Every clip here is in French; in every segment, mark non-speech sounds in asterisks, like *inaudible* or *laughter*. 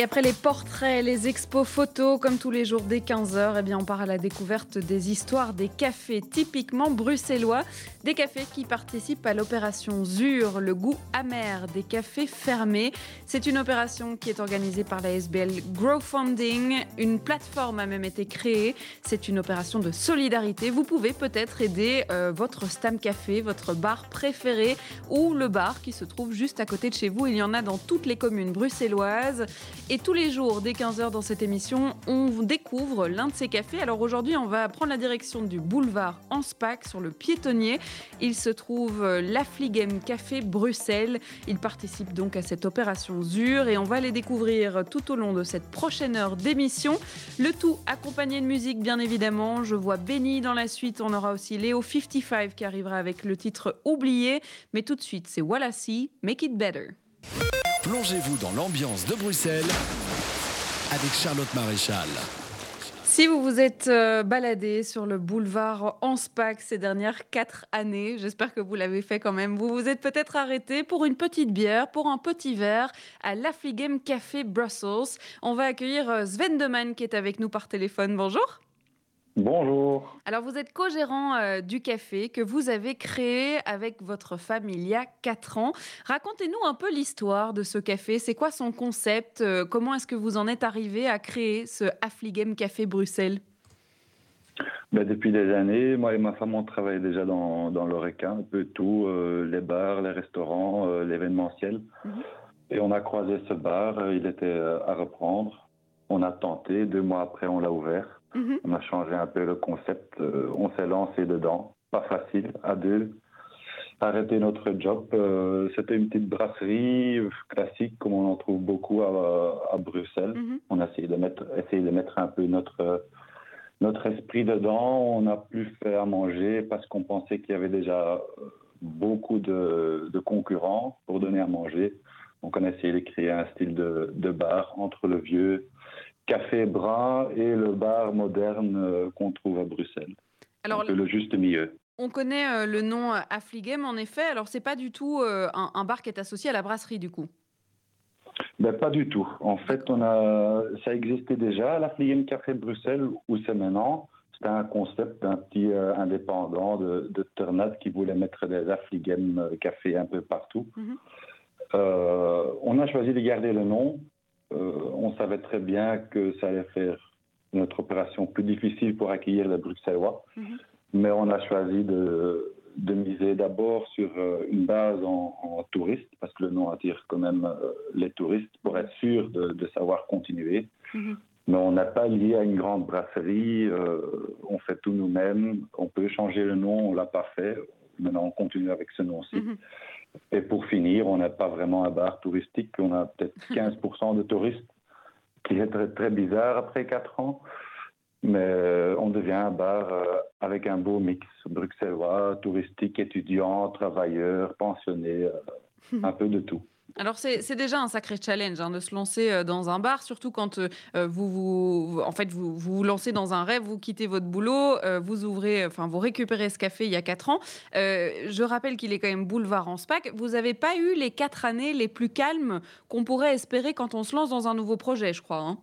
et après les portraits, les expos photos, comme tous les jours dès 15h, eh bien on part à la découverte des histoires des cafés typiquement bruxellois. Des cafés qui participent à l'opération ZUR, le goût amer des cafés fermés. C'est une opération qui est organisée par la SBL Growfunding. Une plateforme a même été créée. C'est une opération de solidarité. Vous pouvez peut-être aider euh, votre Stam Café, votre bar préféré ou le bar qui se trouve juste à côté de chez vous. Il y en a dans toutes les communes bruxelloises. Et tous les jours, dès 15h dans cette émission, on découvre l'un de ces cafés. Alors aujourd'hui, on va prendre la direction du boulevard Anspach sur le piétonnier. Il se trouve euh, l'Affligem Café Bruxelles. Il participe donc à cette opération ZUR et on va les découvrir tout au long de cette prochaine heure d'émission. Le tout accompagné de musique, bien évidemment. Je vois Benny dans la suite. On aura aussi Léo 55 qui arrivera avec le titre Oublié. Mais tout de suite, c'est Wallassi, Make It Better. Plongez-vous dans l'ambiance de Bruxelles avec Charlotte Maréchal. Si vous vous êtes euh, baladé sur le boulevard Anspach ces dernières quatre années, j'espère que vous l'avez fait quand même, vous vous êtes peut-être arrêté pour une petite bière, pour un petit verre à l'Affligem Café Brussels. On va accueillir euh, Sven Deman qui est avec nous par téléphone. Bonjour. Bonjour. Alors vous êtes co-gérant euh, du café que vous avez créé avec votre femme il y a 4 ans. Racontez-nous un peu l'histoire de ce café. C'est quoi son concept? Euh, Comment est-ce que vous en êtes arrivé à créer ce Affligem Café Bruxelles? Ben, Depuis des années, moi et ma femme, on travaille déjà dans, dans l'ORECA, un peu tout, euh, les bars, les restaurants, l'événementiel. Mhm. Et on a croisé ce bar, il était à reprendre. On a tenté, deux mois après, on l'a ouvert. Mhm. On a changé un peu le concept. Euh, on s'est lancé dedans. Pas facile, à deux. Arrêter notre job. Euh, c'était une petite brasserie classique, comme on en trouve beaucoup à, Bruxelles. Mhm. On a essayé de, mettre, essayé de mettre un peu notre, notre esprit dedans. On n'a plus fait à manger parce qu'on pensait qu'il y avait déjà beaucoup de, de, concurrents pour donner à manger. Donc on a essayé de créer un style de, de bar entre le vieux café brun et le bar moderne euh, qu'on trouve à Bruxelles. Alors, le juste milieu. On connaît euh, le nom euh, Affligem, en effet. Alors, c'est pas du tout un, bar qui est associé à la brasserie, du coup? Ben, Pas du tout. En fait, on a, ça existait déjà, l'Affligem Café Bruxelles, où c'est maintenant. C'était un concept d'un petit indépendant de, de qui voulait mettre des Affligem Café un peu partout. Mhm. on a choisi de garder le nom on savait très bien que ça allait faire notre opération plus difficile pour accueillir les Bruxellois. Mhm. Mais on a choisi de, miser d'abord sur euh, une base en, touristes, parce que le nom attire quand même euh, les touristes, pour être sûr de, savoir continuer. Mhm. Mais on n'a pas lié à une grande brasserie, on fait tout nous-mêmes, on peut changer le nom, on l'a pas fait. Maintenant, on continue avec ce nom-ci. Mhm. Et pour finir, on n'a pas vraiment un bar touristique. On a peut-être *laughs* 15% de touristes, qui est très, très bizarre après 4 ans. Mais euh, on devient un bar euh, avec un beau mix bruxellois, touristique, étudiants, travailleurs, pensionnés, euh, *laughs* un peu de tout. Alors c'est déjà un sacré challenge hein, de se lancer euh, dans un bar, surtout quand euh, vous, vous, en fait, vous, vous lancez dans un rêve, vous quittez votre boulot, euh, vous ouvrez, enfin vous récupérez ce café il y a quatre ans. je rappelle qu'il est quand même boulevard en SPAC. Vous n'avez pas eu les quatre années les plus calmes qu'on pourrait espérer quand on se lance dans un nouveau projet, je crois. Hein.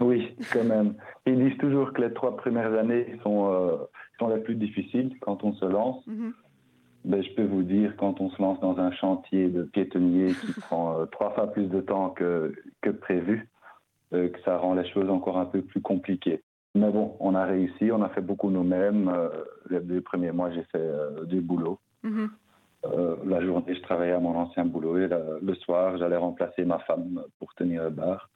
oui, quand même. Ils disent toujours que les trois premières années sont, sont les plus difficiles quand on se lance. Mm-hmm ben, je peux vous dire, quand on se lance dans un chantier de piétonnier qui *laughs* prend euh, trois fois plus de temps que, que prévu, euh, que ça rend les choses encore un peu plus compliquées. Mais bon, on a réussi, on a fait beaucoup nous-mêmes. Euh, les deux premiers mois, j'ai fait du boulot. Mm-hmm. la journée, je travaillais à mon ancien boulot et le soir, j'allais remplacer ma femme pour tenir le bar.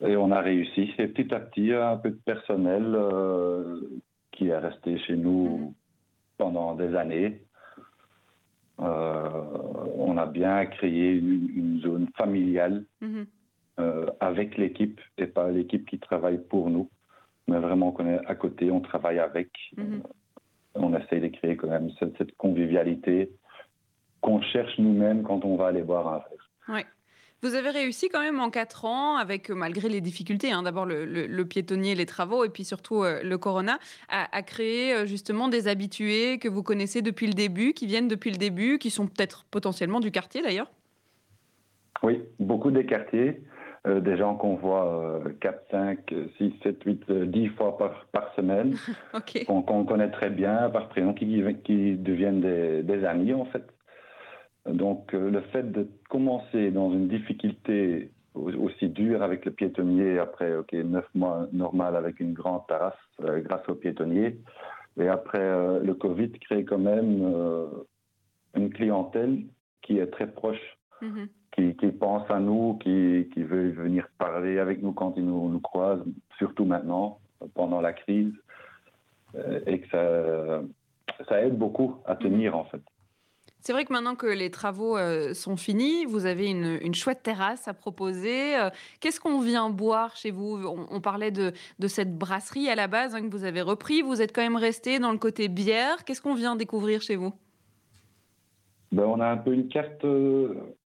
Et on a réussi. Et petit à petit, un peu de personnel qui est resté chez nous mm-hmm. pendant des années. Euh, on a bien créé une, zone familiale mhm. euh, avec l'équipe et pas l'équipe qui travaille pour nous, mais vraiment qu'on est à côté, on travaille avec. Mhm. on essaye de créer quand même cette, convivialité qu'on cherche nous-mêmes quand on va aller boire un verre. Ouais. Vous avez réussi quand même en quatre ans, avec malgré les difficultés, hein, d'abord le, piétonnier, les travaux, et puis surtout le corona, à, créer justement des habitués que vous connaissez depuis le début, qui viennent depuis le début, qui sont peut-être potentiellement du quartier d'ailleurs? Oui, beaucoup des quartiers. Euh, des gens qu'on voit 4, 5, 6, 7, 8, 10 fois par, par semaine, *laughs* qu'on connaît très bien par prénom, qui, qui deviennent des, des, amis en fait. Donc euh, le fait de commencer dans une difficulté aussi dure avec le piétonnier, après ok 9 mois normal avec une grande terrasse euh, grâce au piétonnier, et après le Covid crée quand même une clientèle qui est très proche. Mm-hmm qui, qui, pense à nous, qui, qui, veut venir parler avec nous quand il nous, nous croise, surtout maintenant, pendant la crise, euh, et que ça, ça, aide beaucoup à tenir en fait. C'est vrai que maintenant que les travaux euh, sont finis, vous avez une, une, chouette terrasse à proposer. Euh, qu'est-ce qu'on vient boire chez vous? On, parlait de, de, cette brasserie à la base hein, que vous avez repris. Vous êtes quand même resté dans le côté bière. Qu'est-ce qu'on vient découvrir chez vous? Ben, On a un peu une carte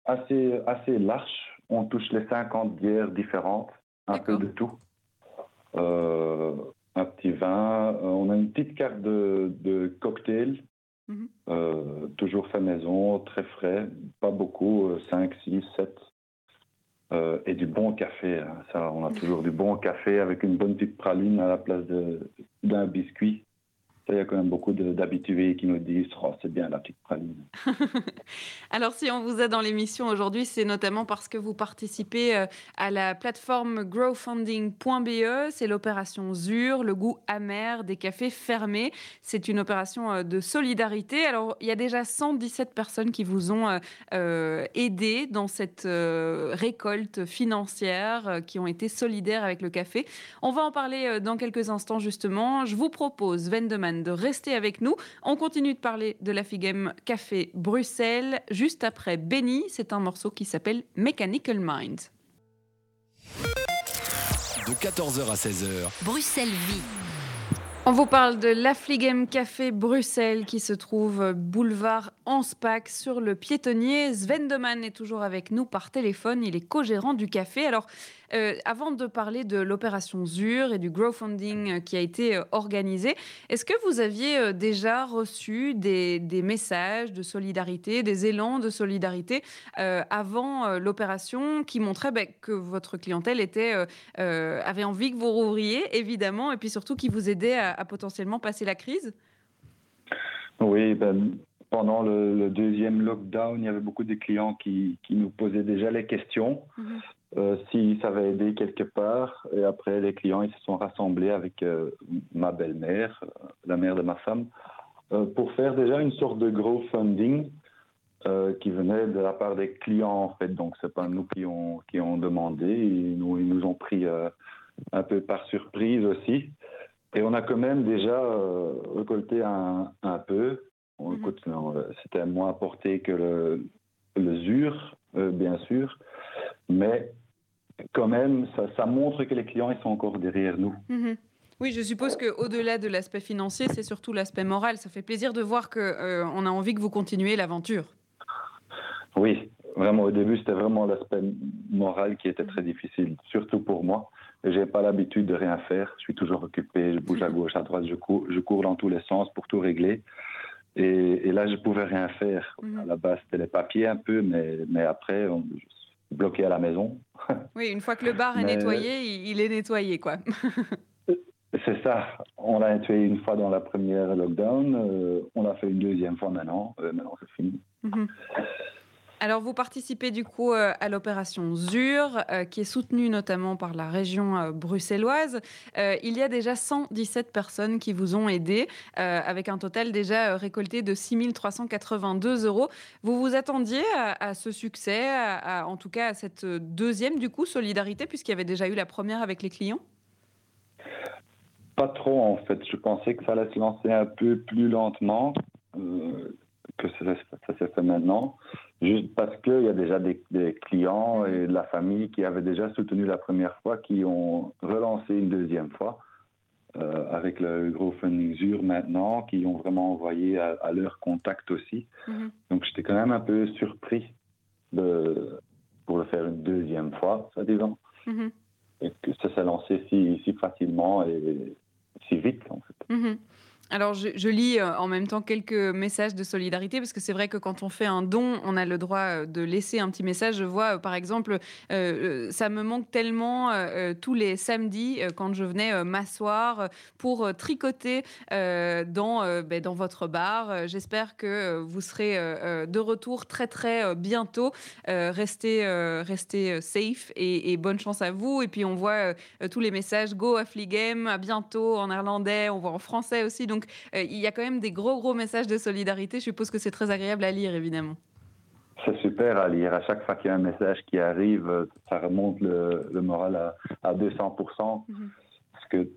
assez, assez large. On touche les 50 bières différentes, un peu de tout. Euh, un petit vin. Euh, on a une petite carte de, de cocktail, mhm. euh, toujours fait maison, très frais, pas beaucoup, 5, 6, 7. et du bon café. Hein. On a toujours du bon café avec une bonne petite praline à la place d'un biscuit il y a quand même beaucoup d'habitués qui nous disent oh, c'est bien la petite praline. *laughs* Alors, si on vous a dans l'émission aujourd'hui, c'est notamment parce que vous participez euh, à la plateforme growfunding.be. C'est l'opération ZUR, le goût amer des cafés fermés. C'est une opération euh, de solidarité. Alors, il y a déjà 117 personnes qui vous ont euh, aidé dans cette récolte financière, qui ont été solidaires avec le café. On va en parler dans quelques instants, justement. Je vous propose, Vendeman, de rester avec nous. On continue de parler de la Figem Café Bruxelles juste après Benny. C'est un morceau qui s'appelle Mechanical Mind. De 14h à 16h. Bruxelles vit. On vous parle de l'Affligem Café Bruxelles qui se trouve boulevard Anspach sur le piétonnier. Sven Deman est toujours avec nous par téléphone. Il est co-gérant du café. Alors, euh, avant de parler de l'opération ZUR et du crowdfunding euh, qui a été euh, organisé, est-ce que vous aviez déjà reçu des, messages de solidarité, des élans de solidarité avant l'opération qui montraient ben, que votre clientèle était, avait envie que vous rouvriez, évidemment, et puis surtout qui vous aidait à, potentiellement passer la crise Oui, ben, pendant le, deuxième lockdown, il y avait beaucoup de clients qui, nous posaient déjà les questions. Mhm. Euh, si ça va aider quelque part. Et après, les clients ils se sont rassemblés avec euh, ma belle-mère, euh, la mère de ma femme, pour faire déjà une sorte de gros funding qui venait de la part des clients en fait. Donc c'est pas nous qui ont qui ont demandé, ils nous ils nous ont pris un peu par surprise aussi. Et on a quand même déjà récolté un, un peu. Mm-hmm. C'était moins apporté que le, le ZUR, bien sûr, mais quand même, ça, montre que les clients ils sont encore derrière nous. Mhm. Oui, je suppose qu'au-delà de l'aspect financier, c'est surtout l'aspect moral. Ça fait plaisir de voir qu'on euh, on a envie que vous continuiez l'aventure. Oui, vraiment, au début, c'était vraiment l'aspect moral qui était très difficile, surtout pour moi. Je n'ai pas l'habitude de rien faire. Je suis toujours occupé, je bouge à gauche, à droite, je cours, je cours dans tous les sens pour tout régler. Et, là, je pouvais rien faire. Mhm. À la base, c'était les papiers un peu, mais, mais après, on, bloqué à la maison. *laughs* Oui, une fois que le bar est nettoyé, il est nettoyé, quoi. *laughs* C'est ça. On l'a nettoyé une fois dans la première lockdown. Euh, on l'a fait une deuxième fois maintenant. Euh, maintenant, c'est fini. Mhm. Alors, vous participez du coup euh, à l'opération ZUR, euh, qui est soutenue notamment par la région euh, bruxelloise. il y a déjà 117 personnes qui vous ont aidé, avec un total déjà récolté de 6 382 euros. Vous vous attendiez à, ce succès, en tout cas à cette deuxième du coup solidarité, puisqu'il y avait déjà eu la première avec les clients? Pas trop en fait. Je pensais que ça allait se lancer un peu plus lentement que ça, ça s'est fait maintenant, juste parce qu'il y a déjà des, clients et de la famille qui avaient déjà soutenu la première fois, qui ont relancé une deuxième fois. euh, avec le GoFundMe ZUR maintenant, qui ont vraiment envoyé à, leur contact aussi. Mhm. Donc j'étais quand même un peu surpris de, pour le faire une deuxième fois, ça disant. Mhm. Et que ça s'est lancé si, si facilement et si vite en fait. Mhm. Alors, je, lis euh, en même temps quelques messages de solidarité parce que c'est vrai que quand on fait un don, on a le droit euh, de laisser un petit message. Je vois, euh, par exemple, ça me manque tellement tous les samedis quand je venais m'asseoir pour tricoter dans, ben, dans votre bar. J'espère que vous serez de retour très, très bientôt. restez, restez safe et, bonne chance à vous. Et puis, on voit tous les messages Go à Fligame, à bientôt en néerlandais, on voit en français aussi. Euh, il y a quand même des gros, gros messages de solidarité. Je suppose que c'est très agréable à lire, évidemment. C'est super à lire. À chaque fois qu'il y a un message qui arrive, euh, ça remonte le, moral à, 200%. Mhm. Parce que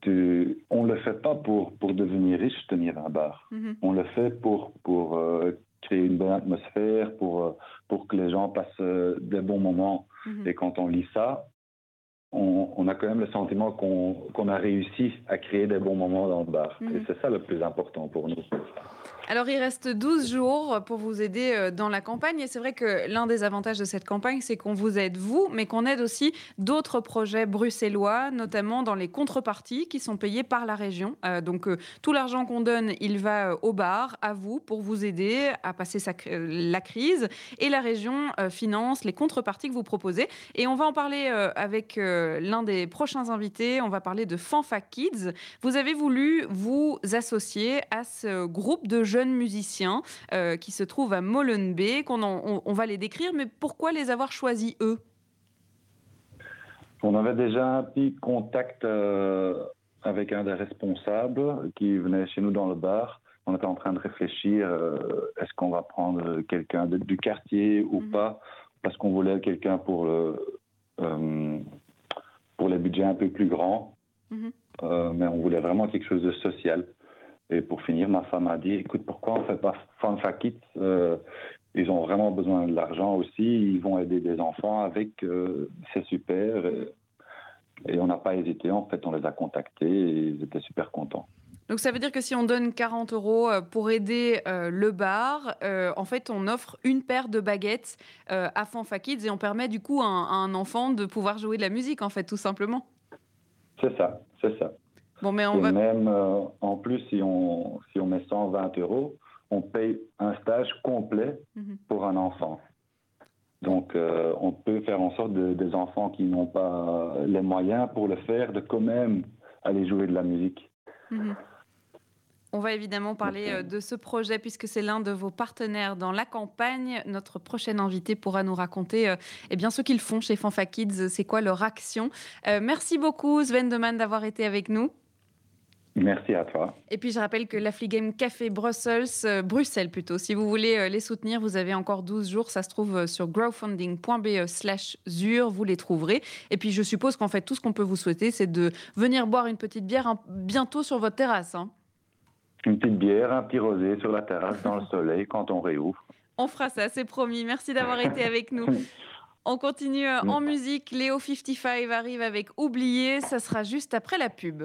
tu, on ne le fait pas pour, pour devenir riche, tenir un bar. Mhm. On le fait pour, pour euh, créer une bonne atmosphère, pour, pour que les gens passent des bons moments. Mhm. Et quand on lit ça, on, a quand même le sentiment qu'on a réussi à créer des bons moments dans le bar. Et mhm. c'est ça le plus important pour nous. Alors, il reste 12 jours pour vous aider euh, dans la campagne. Et c'est vrai que l'un des avantages de cette campagne, c'est qu'on vous aide, vous, mais qu'on aide aussi d'autres projets bruxellois, notamment dans les contreparties qui sont payées par la région. Euh, donc, euh, tout l'argent qu'on donne, il va au bar, à vous, pour vous aider à passer la crise. Et la région finance les contreparties que vous proposez. Et on va en parler avec l'un des prochains invités. On va parler de Fanfa Kids. Vous avez voulu vous associer à ce groupe de jeunes jeunes musiciens euh, qui se trouvent à Molenbeek. On, on, va les décrire, mais pourquoi les avoir choisis eux? On avait déjà un petit contact euh, avec un des responsables qui venait chez nous dans le bar. On était en train de réfléchir, euh, est-ce qu'on va prendre quelqu'un du quartier ou mhm. pas, parce qu'on voulait quelqu'un pour, pour les budgets un peu plus grands. Mhm. mais on voulait vraiment quelque chose de social. Et pour finir, ma femme a dit, écoute, pourquoi on ne fait pas Fanfa Kids euh, Ils ont vraiment besoin de l'argent aussi, ils vont aider des enfants avec, euh, c'est super. Et, on n'a pas hésité, en fait, on les a contactés et ils étaient super contents. Donc ça veut dire que si on donne 40 euros euh, pour aider le bar, en fait on offre une paire de baguettes à Fanfa Kids et on permet du coup à un enfant de pouvoir jouer de la musique en fait tout simplement. C'est ça, c'est ça. Bon, mais on va... même euh, en plus, si on, si on met 120 euros, on paye un stage complet mhm. pour un enfant. Donc, euh, on peut faire en sorte de, des enfants qui n'ont pas les moyens pour le faire, de quand même aller jouer de la musique. Mhm. On va évidemment parler euh, de ce projet puisque c'est l'un de vos partenaires dans la campagne. Notre prochaine invité pourra nous raconter eh bien, ce qu'ils font chez Fanfa Kids, c'est quoi leur action? merci beaucoup Sven Deman d'avoir été avec nous. Merci à toi. Et puis je rappelle que l'Affligame Café Brussels, euh, Bruxelles plutôt, si vous voulez euh, les soutenir, vous avez encore 12 jours. Ça se trouve euh, sur growfunding.be slash ZUR, vous les trouverez. Et puis je suppose qu'en fait, tout ce qu'on peut vous souhaiter, c'est de venir boire une petite bière bientôt sur votre terrasse. Hein. Une petite bière, un petit rosé sur la terrasse dans le *laughs* soleil quand on réouvre. On fera ça, c'est promis. Merci d'avoir été avec nous. *laughs* On continue en musique. Léo 55 arrive avec Oublié. Ça sera juste après la pub.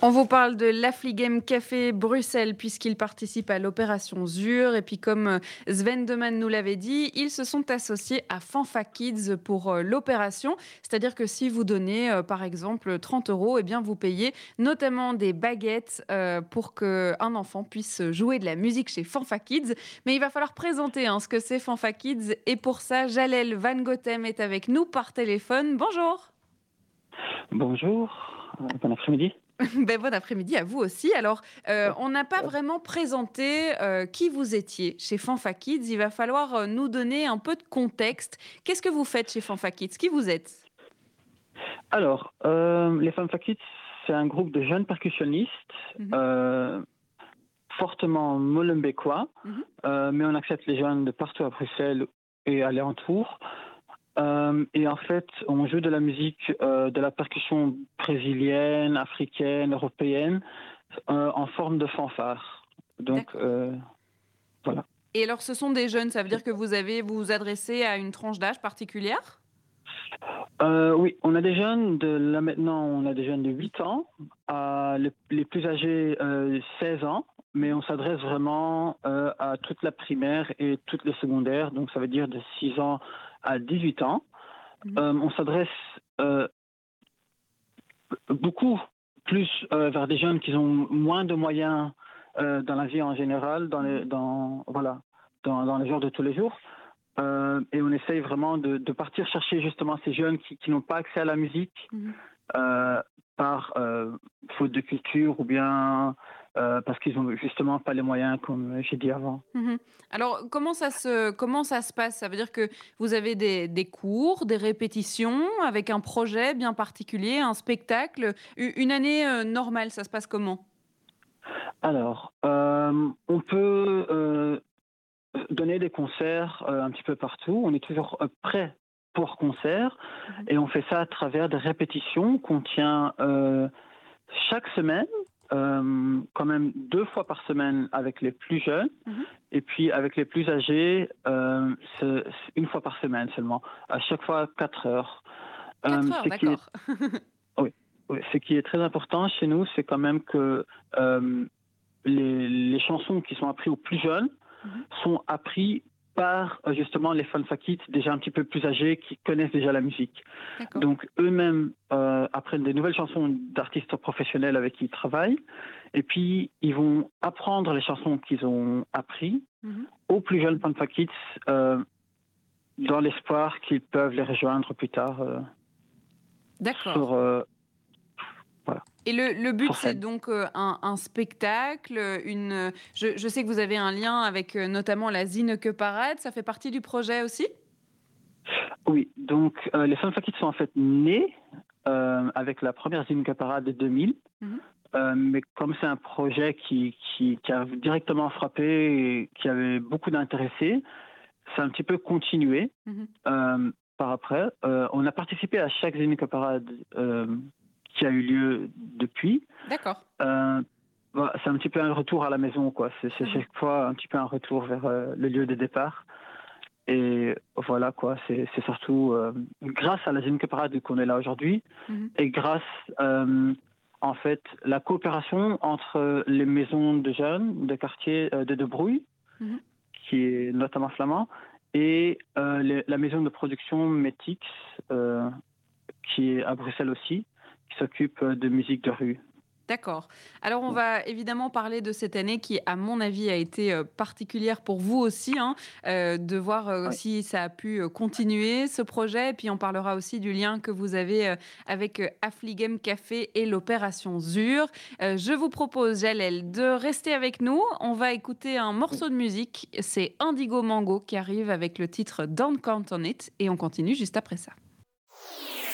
On vous parle de l'Affligem Café Bruxelles puisqu'il participe à l'opération ZUR. Et puis comme euh, Sven Deman nous l'avait dit, ils se sont associés à Fanfa Kids pour euh, l'opération. C'est-à-dire que si vous donnez euh, par exemple 30 euros, eh bien vous payez notamment des baguettes pour qu'un enfant puisse jouer de la musique chez Fanfa Kids. Mais il va falloir présenter hein, ce que c'est Fanfa Kids. Et pour ça, Jalel Van Gotem est avec nous par téléphone. Bonjour. Bonjour. Bon après-midi. *laughs* ben, bon après-midi à vous aussi. Alors, euh, on n'a pas vraiment présenté euh, qui vous étiez chez Fanfa Kids. Il va falloir euh, nous donner un peu de contexte. Qu'est-ce que vous faites chez Fanfa Kids? Qui vous êtes? Alors, les Fanfa Kids, c'est un groupe de jeunes percussionnistes. Mhm. fortement molenbeekois, mhm. mais on accepte les jeunes de partout à Bruxelles et alentours. Euh, et en fait, on joue de la musique, euh, de la percussion brésilienne, africaine, européenne, euh, en forme de fanfare. Donc, voilà. Et alors, ce sont des jeunes, ça veut dire que vous avez vous, vous adressez à une tranche d'âge particulière? Oui, on a des jeunes de là maintenant, on a des jeunes de 8 ans, à les, plus âgés 16 ans, mais on s'adresse vraiment à toute la primaire et toutes les secondaires, donc ça veut dire de 6 ans à 18 ans. Mmh. on s'adresse beaucoup plus euh, vers des jeunes qui ont moins de moyens euh, dans la vie en général, dans les, dans, voilà, dans, dans les jours de tous les jours. Euh, et on essaye vraiment de, de, partir chercher justement ces jeunes qui, qui n'ont pas accès à la musique mhm. par faute de culture ou bien euh, parce qu'ils n'ont justement pas les moyens, comme j'ai dit avant. Mhm. Alors, comment ça, se, comment ça se passe? Ça veut dire que vous avez des, des, cours, des répétitions, avec un projet bien particulier, un spectacle. Une année euh, normale, ça se passe comment? Alors, euh, on peut donner des concerts un petit peu partout. On est toujours prêt pour concert mhm. et on fait ça à travers des répétitions qu'on tient chaque semaine euh, quand même deux fois par semaine avec les plus jeunes mhm. et puis avec les plus âgés, euh, une fois par semaine seulement, à chaque fois quatre heures. Quatre euh, heures, d'accord. *laughs* oui, oui, ce qui est très important chez nous, c'est quand même que les, les, chansons qui sont apprises aux plus jeunes mhm. sont apprises par euh, justement les fans fakits déjà un petit peu plus âgés qui connaissent déjà la musique. Donc eux-mêmes euh, apprennent des nouvelles chansons d'artistes professionnels avec qui ils travaillent et puis ils vont apprendre les chansons qu'ils ont appris mhm. aux plus jeunes fans fakits euh, dans l'espoir qu'ils peuvent les rejoindre plus tard. D'accord. Et le, but, c'est donc euh, un, spectacle, une. Je, sais que vous avez un lien avec euh, notamment la Zineke Parade. Ça fait partie du projet aussi? Oui, donc euh, les Fun sont en fait nés avec la première Zineke Parade de 2000. Mhm. mais comme c'est un projet qui, qui, a directement frappé et qui avait beaucoup d'intéressés, c'est un petit peu continué mhm. par après. on a participé à chaque Zineke Parade qui a eu lieu depuis. D'accord. Euh, bah, c'est un petit peu un retour à la maison, quoi. C'est mhm. chaque fois un petit peu un retour vers euh, le lieu de départ. Et voilà, quoi. C'est surtout euh, grâce à la Zinke Parade qu'on est là aujourd'hui mhm. et grâce, en fait, la coopération entre les maisons de jeunes de quartier de De Brouille, mhm. qui est notamment flamand, et la maison de production Metix, qui est à Bruxelles aussi, qui s'occupe de musique de rue. D'accord. Alors on va évidemment parler de cette année qui, à mon avis, a été euh, particulière pour vous aussi, hein, euh, de voir euh, si ça a pu continuer ce projet. Et puis on parlera aussi du lien que vous avez avec Affligem Café et l'opération ZUR. je vous propose, Jalel, de rester avec nous. On va écouter un morceau de musique. C'est Indigo Mango qui arrive avec le titre Don't Count on It. Et on continue juste après ça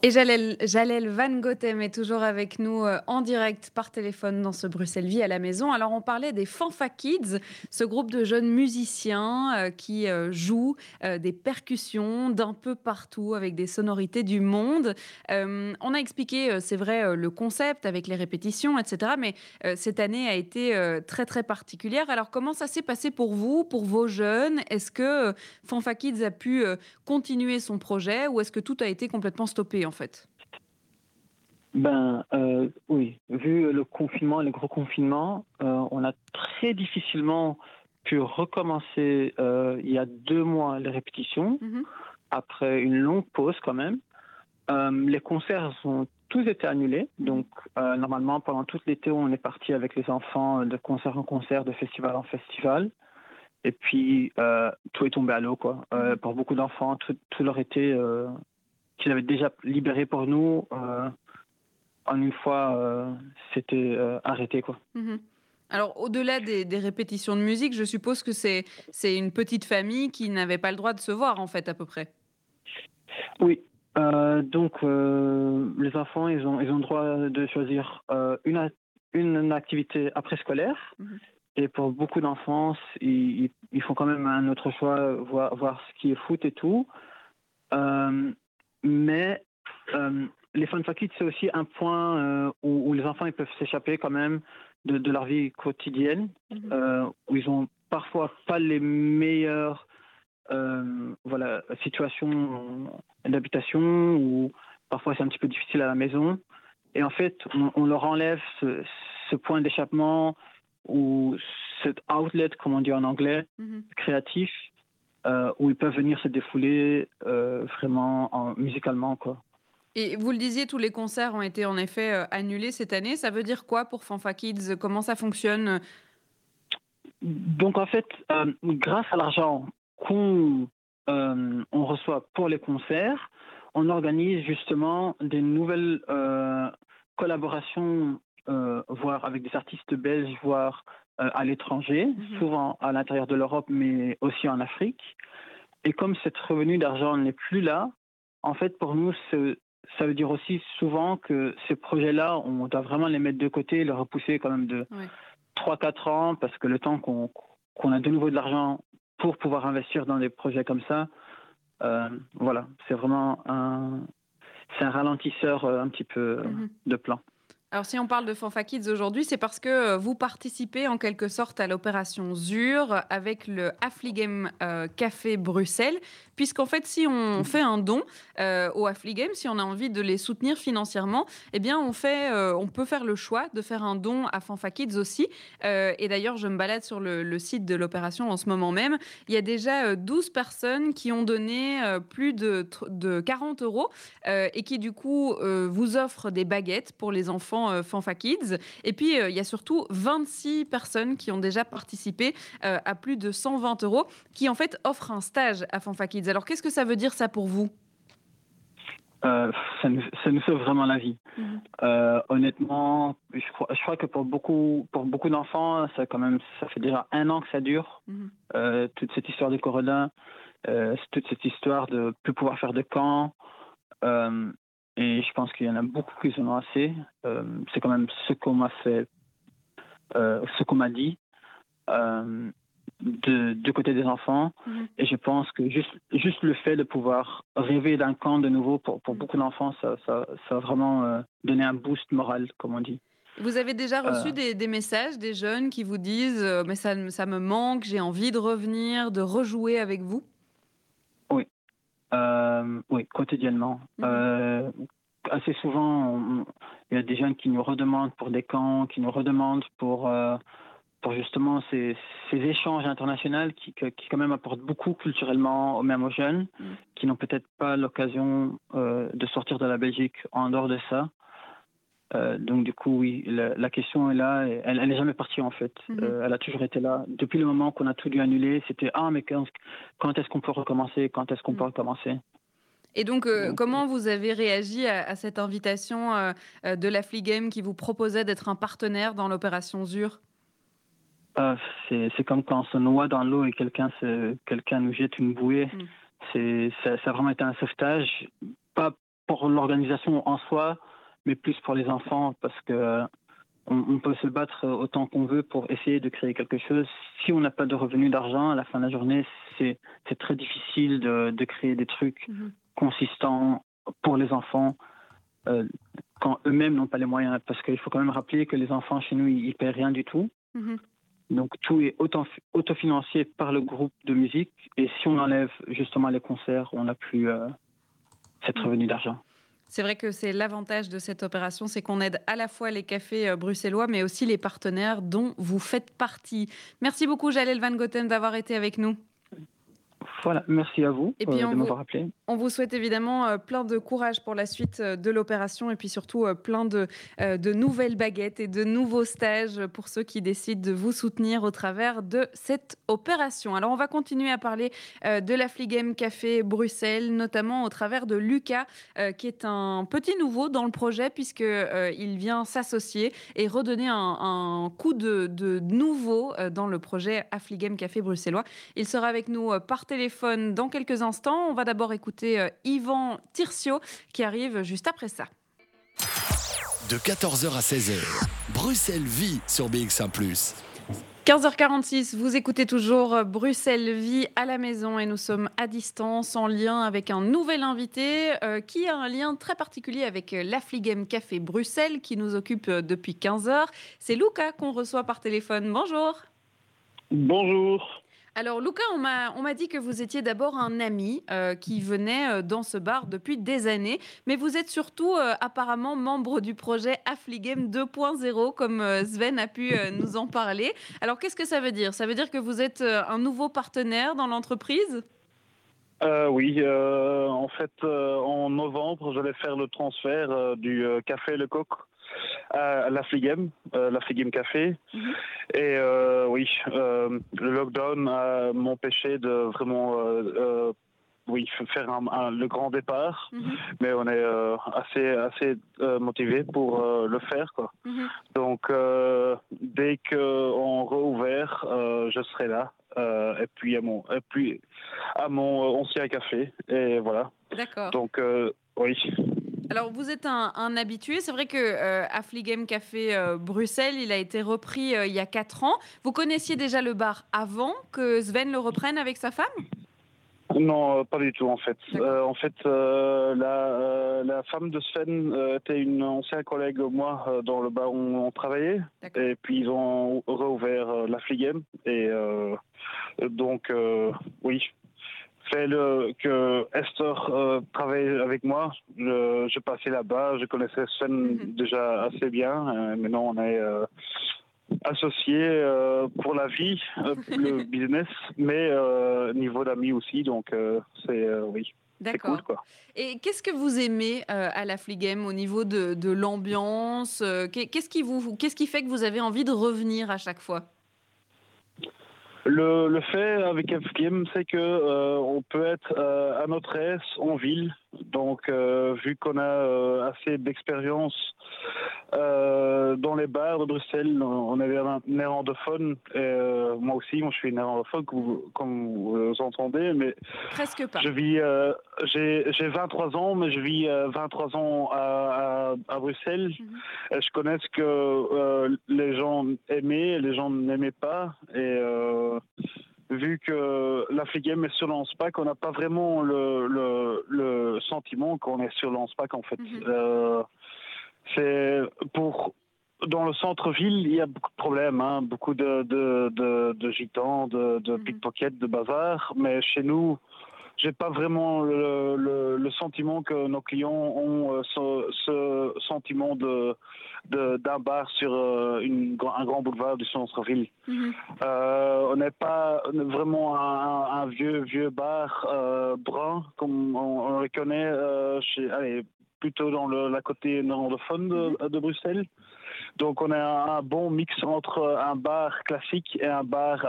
et Jalel, Van Gothem est toujours avec nous euh, en direct par téléphone dans ce Bruxelles Vie à la maison. Alors on parlait des Fanfa Kids, ce groupe de jeunes musiciens euh, qui euh, jouent des percussions d'un peu partout avec des sonorités du monde. on a expliqué, c'est vrai, le concept avec les répétitions, etc. Mais cette année a été très très particulière. Alors comment ça s'est passé pour vous, pour vos jeunes? Est-ce que Fanfa Kids a pu continuer son projet ou est-ce que tout a été complètement stoppé en fait ben euh, oui, vu le confinement, le gros confinement, euh, on a très difficilement pu recommencer euh, il y a deux mois les répétitions, mhm. après une longue pause quand même. les concerts ont tous été annulés, mhm. donc normalement pendant tout l'été on est parti avec les enfants de concert en concert, de festival en festival. Et puis tout est tombé à l'eau quoi. Mhm. pour beaucoup d'enfants, tout, tout, leur été qu'il avait déjà libéré pour nous, euh, en une fois, euh, c'était euh, arrêté. Quoi. Mhm. Alors, au-delà des, répétitions de musique, je suppose que c'est, c'est une petite famille qui n'avait pas le droit de se voir, en fait, à peu près. Oui. donc, les enfants, ils ont, ils ont le droit de choisir une, une activité après-scolaire. Mhm. Et pour beaucoup d'enfants, ils, ils, font quand même un autre choix, voir, voir ce qui est foot et tout mais euh, les fun kids, c'est aussi un point où, les enfants ils peuvent s'échapper quand même de, leur vie quotidienne, mhm. où ils ont parfois pas les meilleures voilà, situations d'habitation, ou parfois c'est un petit peu difficile à la maison. Et en fait, on, leur enlève ce, point d'échappement ou cet outlet, comme on dit en anglais, mhm. créatif, euh, où ils peuvent venir se défouler euh, vraiment en, musicalement. Quoi. Et vous le disiez, tous les concerts ont été en effet euh, annulés cette année. Ça veut dire quoi pour Fanfa Kids? Comment ça fonctionne? Donc en fait, grâce à l'argent qu'on on reçoit pour les concerts, on organise justement des nouvelles collaborations, voire avec des artistes belges, voire à l'étranger, mhm. souvent à l'intérieur de l'Europe, mais aussi en Afrique. Et comme cette revenu d'argent n'est plus là, en fait, pour nous, ça veut dire aussi souvent que ces projets-là, on doit vraiment les mettre de côté, les repousser quand même de 3-4 ans, parce que le temps qu'on a de nouveau de l'argent pour pouvoir investir dans des projets comme ça, euh, voilà, c'est vraiment un, un ralentisseur euh, un petit peu mhm. de plan. Alors si on parle de Fanfa Kids aujourd'hui, c'est parce que euh, vous participez en quelque sorte à l'opération ZUR avec le Affligem euh, Café Bruxelles, puisqu'en fait si on fait un don euh, au Affligem, si on a envie de les soutenir financièrement, eh bien on, fait, on peut faire le choix de faire un don à Fanfa Kids aussi. et d'ailleurs je me balade sur le, site de l'opération en ce moment même. Il y a déjà 12 personnes qui ont donné plus de, de 40 euros et qui du coup vous offrent des baguettes pour les enfants euh, Fanfa Kids. Et puis, euh, il y a surtout 26 personnes qui ont déjà participé euh, à plus de 120 euros, qui en fait offrent un stage à Fanfa Kids. Alors, qu'est-ce que ça veut dire ça pour vous? Ça, nous, ça, nous, sauve vraiment la vie. Mhm. honnêtement, je crois, je crois, que pour beaucoup, pour beaucoup d'enfants, ça quand même, ça fait déjà un an que ça dure. Mhm. toute cette histoire de Corona, toute cette histoire de plus pouvoir faire de camp. Et je pense qu'il y en a beaucoup qui en ont assez. Euh, c'est quand même ce qu'on m'a fait, euh, ce qu'on m'a dit euh, de, du côté des enfants. Mhm. Et je pense que juste, juste le fait de pouvoir rêver d'un camp de nouveau pour, pour beaucoup d'enfants, ça, ça, ça, a vraiment donné un boost moral, comme on dit. Vous avez déjà reçu des, des, messages des jeunes qui vous disent Mais ça, ça me manque, j'ai envie de revenir, de rejouer avec vous? Euh, oui, quotidiennement. Mhm. Euh, assez souvent, il y a des jeunes qui nous redemandent pour des camps, qui nous redemandent pour, euh, pour justement ces, ces, échanges internationaux qui, qui, quand même apportent beaucoup culturellement, même aux jeunes, mhm. qui n'ont peut-être pas l'occasion de sortir de la Belgique en dehors de ça. Donc du coup, oui, la, question est là. elle n'est jamais partie en fait. Mhm. elle a toujours été là. Depuis le moment qu'on a tout dû annuler, c'était ah mais quand, quand est-ce qu'on peut recommencer? Quand est-ce qu'on peut recommencer? Et donc, euh, comment vous avez réagi à, cette invitation euh, euh, de la Game qui vous proposait d'être un partenaire dans l'opération ZUR? C'est comme quand on se noie dans l'eau et quelqu'un quelqu'un nous jette une bouée. Mm. C'est Ça, ça, a vraiment été un sauvetage, pas pour l'organisation en soi, mais plus pour les enfants, parce que on, peut se battre autant qu'on veut pour essayer de créer quelque chose. Si on n'a pas de revenus d'argent à la fin de la journée, c'est très difficile de, de, créer des trucs. Mm-hmm consistant pour les enfants euh, quand eux-mêmes n'ont pas les moyens. Parce qu'il faut quand même rappeler que les enfants chez nous, ils ne paient rien du tout. Mhm. Donc tout est autofinancé par le groupe de musique. Et si on enlève justement les concerts, on n'a plus euh, cette mhm. revenu d'argent. C'est vrai que c'est l'avantage de cette opération, c'est qu'on aide à la fois les cafés euh, bruxellois, mais aussi les partenaires dont vous faites partie. Merci beaucoup, Jalel Van Goten, d'avoir été avec nous. Voilà, merci à vous et puis euh, de m'avoir appelé. On vous souhaite évidemment euh, plein de courage pour la suite euh, de l'opération et puis surtout plein de, de nouvelles baguettes et de nouveaux stages pour ceux qui décident de vous soutenir au travers de cette opération. Alors on va continuer à parler de la Fligem Café Bruxelles, notamment au travers de Lucas, qui est un petit nouveau dans le projet puisqu'il vient s'associer et redonner un, coup de, de nouveau dans le projet Affligem Café Bruxellois. Il sera avec nous par téléphone dans quelques instants. On va d'abord écouter euh, Yvan Tircio qui arrive juste après ça. De 14h à 16h, Bruxelles vit sur BX1 ⁇ 15h46, vous écoutez toujours Bruxelles Vie à la maison et nous sommes à distance en lien avec un nouvel invité euh, qui a un lien très particulier avec euh, l'Affligem Café Bruxelles qui nous occupe euh, depuis 15h. C'est Luca qu'on reçoit par téléphone. Bonjour. Bonjour. Alors, Lucas, on m'a dit que vous étiez d'abord un ami euh, qui venait euh, dans ce bar depuis des années, mais vous êtes surtout euh, apparemment membre du projet Affligem 2.0, comme Sven a pu nous en parler. Alors, qu'est-ce que ça veut dire? Ça veut dire que vous êtes un nouveau partenaire dans l'entreprise? Oui, en fait, en novembre, je vais faire le transfert du café Le Coq à la Fligem, la Fligem Café. Mhm. Et euh, oui, euh, le lockdown a m'empêché de vraiment euh, oui, faire le grand départ, mhm. mais on est assez, assez motivé pour le faire. Quoi. Mhm. Donc, dès qu'on rouvert, je serai là. et puis à mon, et puis à mon ancien café. Et voilà. D'accord. Donc, oui. Alors, vous êtes un, habitué. C'est vrai que euh, Affligem Café euh, Bruxelles, il a été repris euh, il y a 4 ans. Vous connaissiez déjà le bar avant que Sven le reprenne avec sa femme? Non, pas du tout en fait. en fait, la, femme de Sven était une ancienne collègue moi dans le bar où on travaillait. Et puis ils ont rouvert la Fligem. Et donc, oui, fait le, que Esther euh, travaille avec moi. Je, je passais là-bas, je connaissais Sven mhm. déjà assez bien. Euh, maintenant, on est euh, associés pour la vie, *laughs* le business, mais niveau d'amis aussi. Donc, c'est oui. D'accord. Cool. Et qu'est-ce que vous aimez à la Fligem au niveau de, de l'ambiance Qu'est-ce qui vous, qu'est-ce qui fait que vous avez envie de revenir à chaque fois? Le, le, fait avec FGM, c'est que euh, on peut être euh, à notre aise en ville. Donc, euh, vu qu'on a assez d'expérience dans les bars de Bruxelles, on est néerlandophone. Et, moi aussi, moi, je suis néerlandophone, comme vous, entendez. Mais presque pas. Je vis, j'ai 23 ans, mais je vis 23 ans à, à, Bruxelles. Mhm. je connais ce que les gens aimaient, les gens n'aimaient pas, et vu que l'Afrique Game est sur l'ANSPAC, on n'a pas vraiment le, le, le sentiment qu'on est sur l'ANSPAC en fait. Mhm. Euh, c'est pour dans le centre-ville, il y a beaucoup de problèmes, hein, beaucoup de, de, de, de gitans, de, de mhm. pickpockets, de bazar, mais chez nous, j'ai pas vraiment le, le, le, sentiment que nos clients ont euh, ce, ce, sentiment de d'un bar sur euh, une, un grand boulevard du centre-ville. Mhm. euh, on n'est pas vraiment un, un, vieux vieux bar euh, brun comme on, le connaît euh, chez, allez, plutôt dans le, la côté néerlandophone de, mhm. de Bruxelles. Donc on a un, un, bon mix entre un bar classique et un bar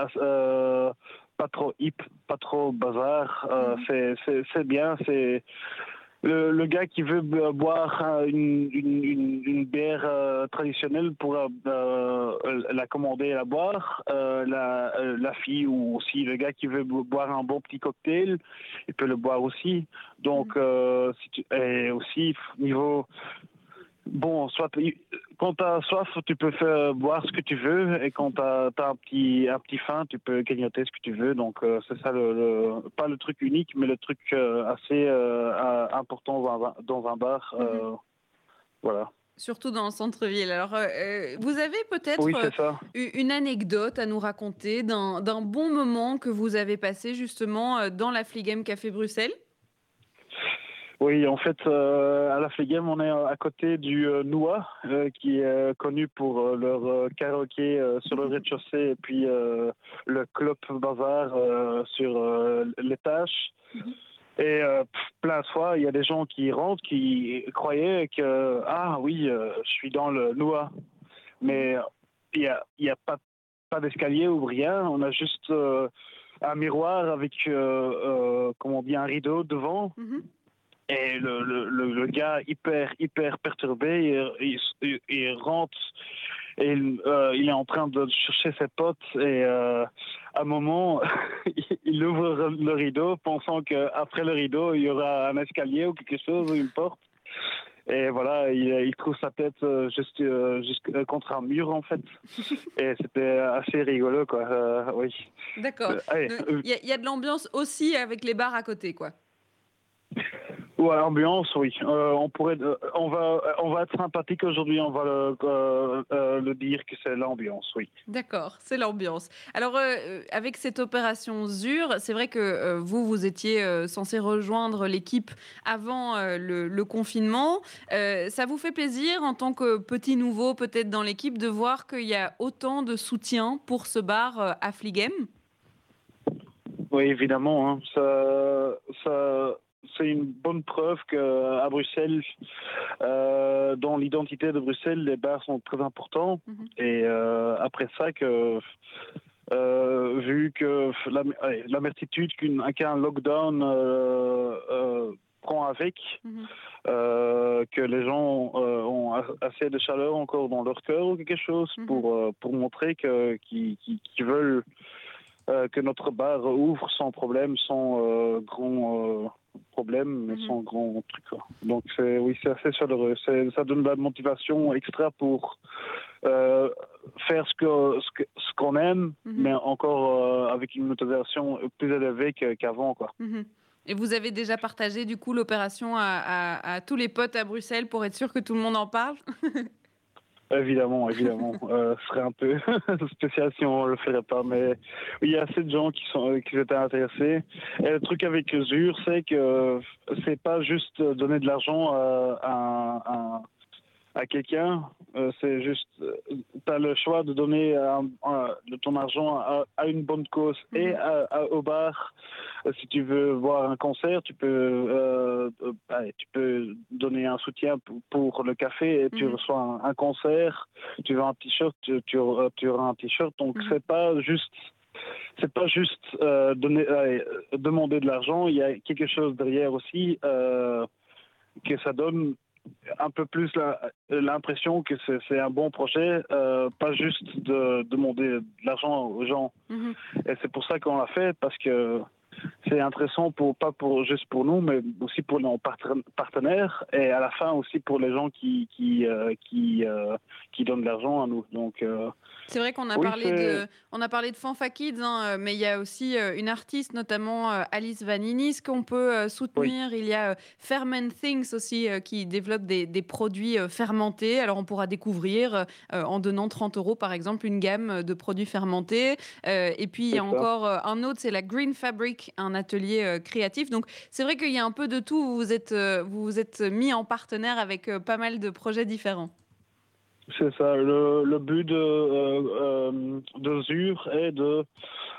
pas trop hip, pas trop bazar. Euh, mhm. C'est bien, c'est le, le, gars qui veut boire une, une, une, bière euh, traditionnelle pour euh, la commander et la boire. la, la fille ou aussi le gars qui veut boire un bon petit cocktail, il peut le boire aussi. Donc, mhm. si tu, et aussi niveau Bon, soit quand tu as soif, tu peux faire boire ce que tu veux, et quand tu as, un petit un petit faim, tu peux grignoter ce que tu veux. Donc euh, c'est ça le, pas le truc unique, mais le truc euh, assez euh, important dans un, bar. Mhm. Voilà. Surtout dans le centre-ville. Alors, vous avez peut-être une anecdote à nous raconter d'un bon moment que vous avez passé justement dans la Fligem Café Bruxelles? Oui, en fait, euh, à la Flegem, on est à côté du euh, Noua, euh, qui est connu pour leur karaoké sur le rez-de-chaussée et puis le club bazar sur l'étage. Mhm. Et plein de fois, il y a des gens qui rentrent qui croyaient que, ah oui, je suis dans le Noua. Mais il n'y a, y a pas, pas d'escalier ou rien. On a juste un miroir avec, comment on dit, un rideau devant. Mhm. Et le, le, le, gars hyper, hyper perturbé, il, il, rentre et il, euh, il, est en train de chercher ses potes et euh, à un moment, *laughs* il ouvre le rideau pensant qu'après le rideau, il y aura un escalier ou quelque chose ou une porte. Et voilà, il, trouve sa tête juste, juste, contre un mur en fait. *laughs* et c'était assez rigolo quoi. oui. D'accord. Il y, y, a de l'ambiance aussi avec les bars à côté quoi. Ouais, ambiance, oui. Euh, on pourrait, euh, on va, on va être sympathique aujourd'hui. On va le, euh, le dire que c'est l'ambiance, oui. D'accord, c'est l'ambiance. Alors, avec cette opération ZUR, c'est vrai que vous, vous étiez censé rejoindre l'équipe avant le, le, confinement. ça vous fait plaisir, en tant que petit nouveau, peut-être dans l'équipe, de voir qu'il y a autant de soutien pour ce bar à Fligem Oui, évidemment. Hein. Ça, ça c'est une bonne preuve qu'à Bruxelles, euh, dans l'identité de Bruxelles, les bars sont très importants. Mhm. Et euh, après ça, que euh, vu que l'amertitude qu'un lockdown prend avec, mhm. que les gens ont assez de chaleur encore dans leur cœur ou quelque chose mhm. pour, pour montrer qu'ils veulent que notre bar ouvre sans problème, sans grand problème, mais mhm. sans grand truc. Donc oui, c'est assez chaleureux. Ça donne de la motivation extra pour euh, faire ce que ce qu'on aime, mhm. mais encore euh, avec une motivation plus élevée qu'avant, quoi. Mhm. Et vous avez déjà partagé du coup l'opération à, tous les potes à Bruxelles pour être sûr que tout le monde en parle? *laughs* Évidemment, évidemment. *laughs* euh, ce serait un peu *laughs* spécial si on le ferait pas, mais il y a assez de gens qui sont qui étaient intéressés. Et le truc avec Zur, c'est que c'est pas juste donner de l'argent à, à, à quelqu'un, euh, c'est juste, euh, tu as le choix de donner de ton argent à, une bonne cause et mhm. à, au bar. Euh, si tu veux voir un concert, tu peux, tu peux donner un soutien pour, le café et tu mhm. reçois un, concert. Tu veux un t-shirt, tu, tu, auras un t-shirt. Donc mhm. c'est pas juste c'est pas juste donner, demander de l'argent, il y a quelque chose derrière aussi que ça donne un peu plus l'impression que c'est un bon projet, euh, pas juste de demander de l'argent aux gens. Mhm. Et c'est pour ça qu'on l'a fait, parce que c'est intéressant pour pas pour juste pour nous, mais aussi pour nos partenaires et à la fin aussi pour les gens qui qui euh, qui, euh, qui donnent de l'argent à nous. Donc euh, c'est vrai qu'on a parlé de on a parlé de Fanfa Kids, hein, mais il y a aussi une artiste notamment Alice Vaninis qu'on peut soutenir? Il y a Ferment Things aussi qui développe des, des produits fermentés. Alors on pourra découvrir en donnant 30 euros par exemple une gamme de produits fermentés. et puis il y a encore un autre, c'est la Green Fabric un atelier euh, créatif. Donc c'est vrai qu'il y a un peu de tout. Vous vous êtes, euh, vous, vous êtes mis en partenaire avec euh, pas mal de projets différents. C'est ça. Le, but de, de ZUR est de,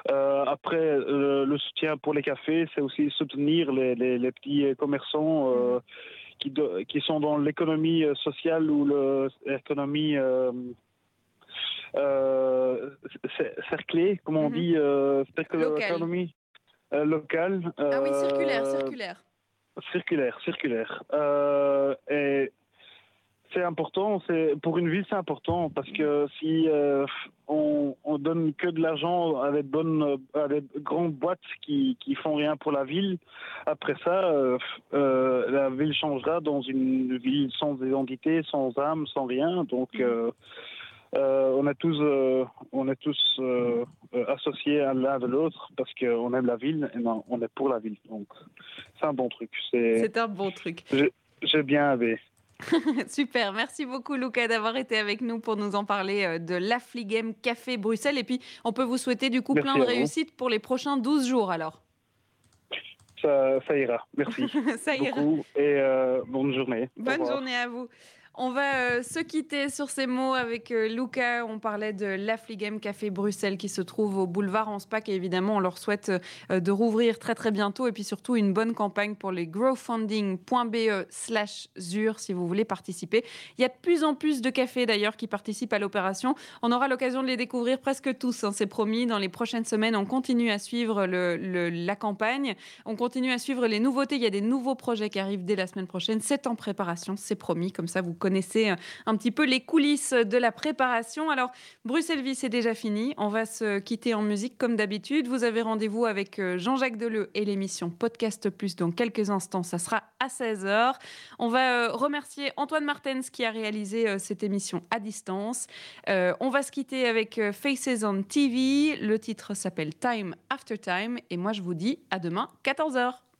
après le soutien pour les cafés, c'est aussi soutenir les, les, petits commerçants qui, qui sont dans l'économie sociale ou l'économie cerclée, comme on mm-hmm. dit, l'économie euh, local. ah oui, circulaire, euh, circulaire. Circulaire, circulaire. Euh, et c'est important, c'est pour une ville c'est important parce que si on, on, donne que de l'argent à des bonnes, à des grandes boîtes qui qui font rien pour la ville, après ça la ville changera dans une ville sans identité, sans âme, sans rien. Donc mm. Euh, on est tous, euh, on est tous euh, associés l'un de l'autre parce qu'on aime la ville et non, on est pour la ville. Donc, c'est un bon truc. C'est un bon truc. J'ai bien aimé. *laughs* Super, merci beaucoup Luca d'avoir été avec nous pour nous en parler de l'Affligem Café Bruxelles. Et puis, on peut vous souhaiter du coup plein de réussite pour les prochains 12 jours alors. Ça, ça ira, merci. *laughs* ça ira. et bonne journée. Bonne journée à vous. On va euh, se quitter sur ces mots avec euh, Luca. On parlait de l'Affligem Café Bruxelles qui se trouve au boulevard Anspach et évidemment on leur souhaite euh, de rouvrir très très bientôt et puis surtout une bonne campagne pour les growfunding.be slash ZUR si vous voulez participer. Il y a de plus en plus de cafés d'ailleurs qui participent à l'opération. On aura l'occasion de les découvrir presque tous, hein, c'est promis. Dans les prochaines semaines, on continue à suivre la campagne. On continue à suivre les nouveautés. Il y a des nouveaux projets qui arrivent dès la semaine prochaine. C'est en préparation, c'est promis. Comme ça, vous connaissez un petit peu les coulisses de la préparation. Alors, Bruxelles Vie, c'est déjà fini. On va se quitter en musique comme d'habitude. Vous avez rendez-vous avec Jean-Jacques Deleu et l'émission Podcast Plus dans quelques instants. Ça sera à 16h. On va remercier Antoine Martens qui a réalisé cette émission à distance. on va se quitter avec Faces on TV. Le titre s'appelle Time After Time. Et moi, je vous dis à demain, 14h.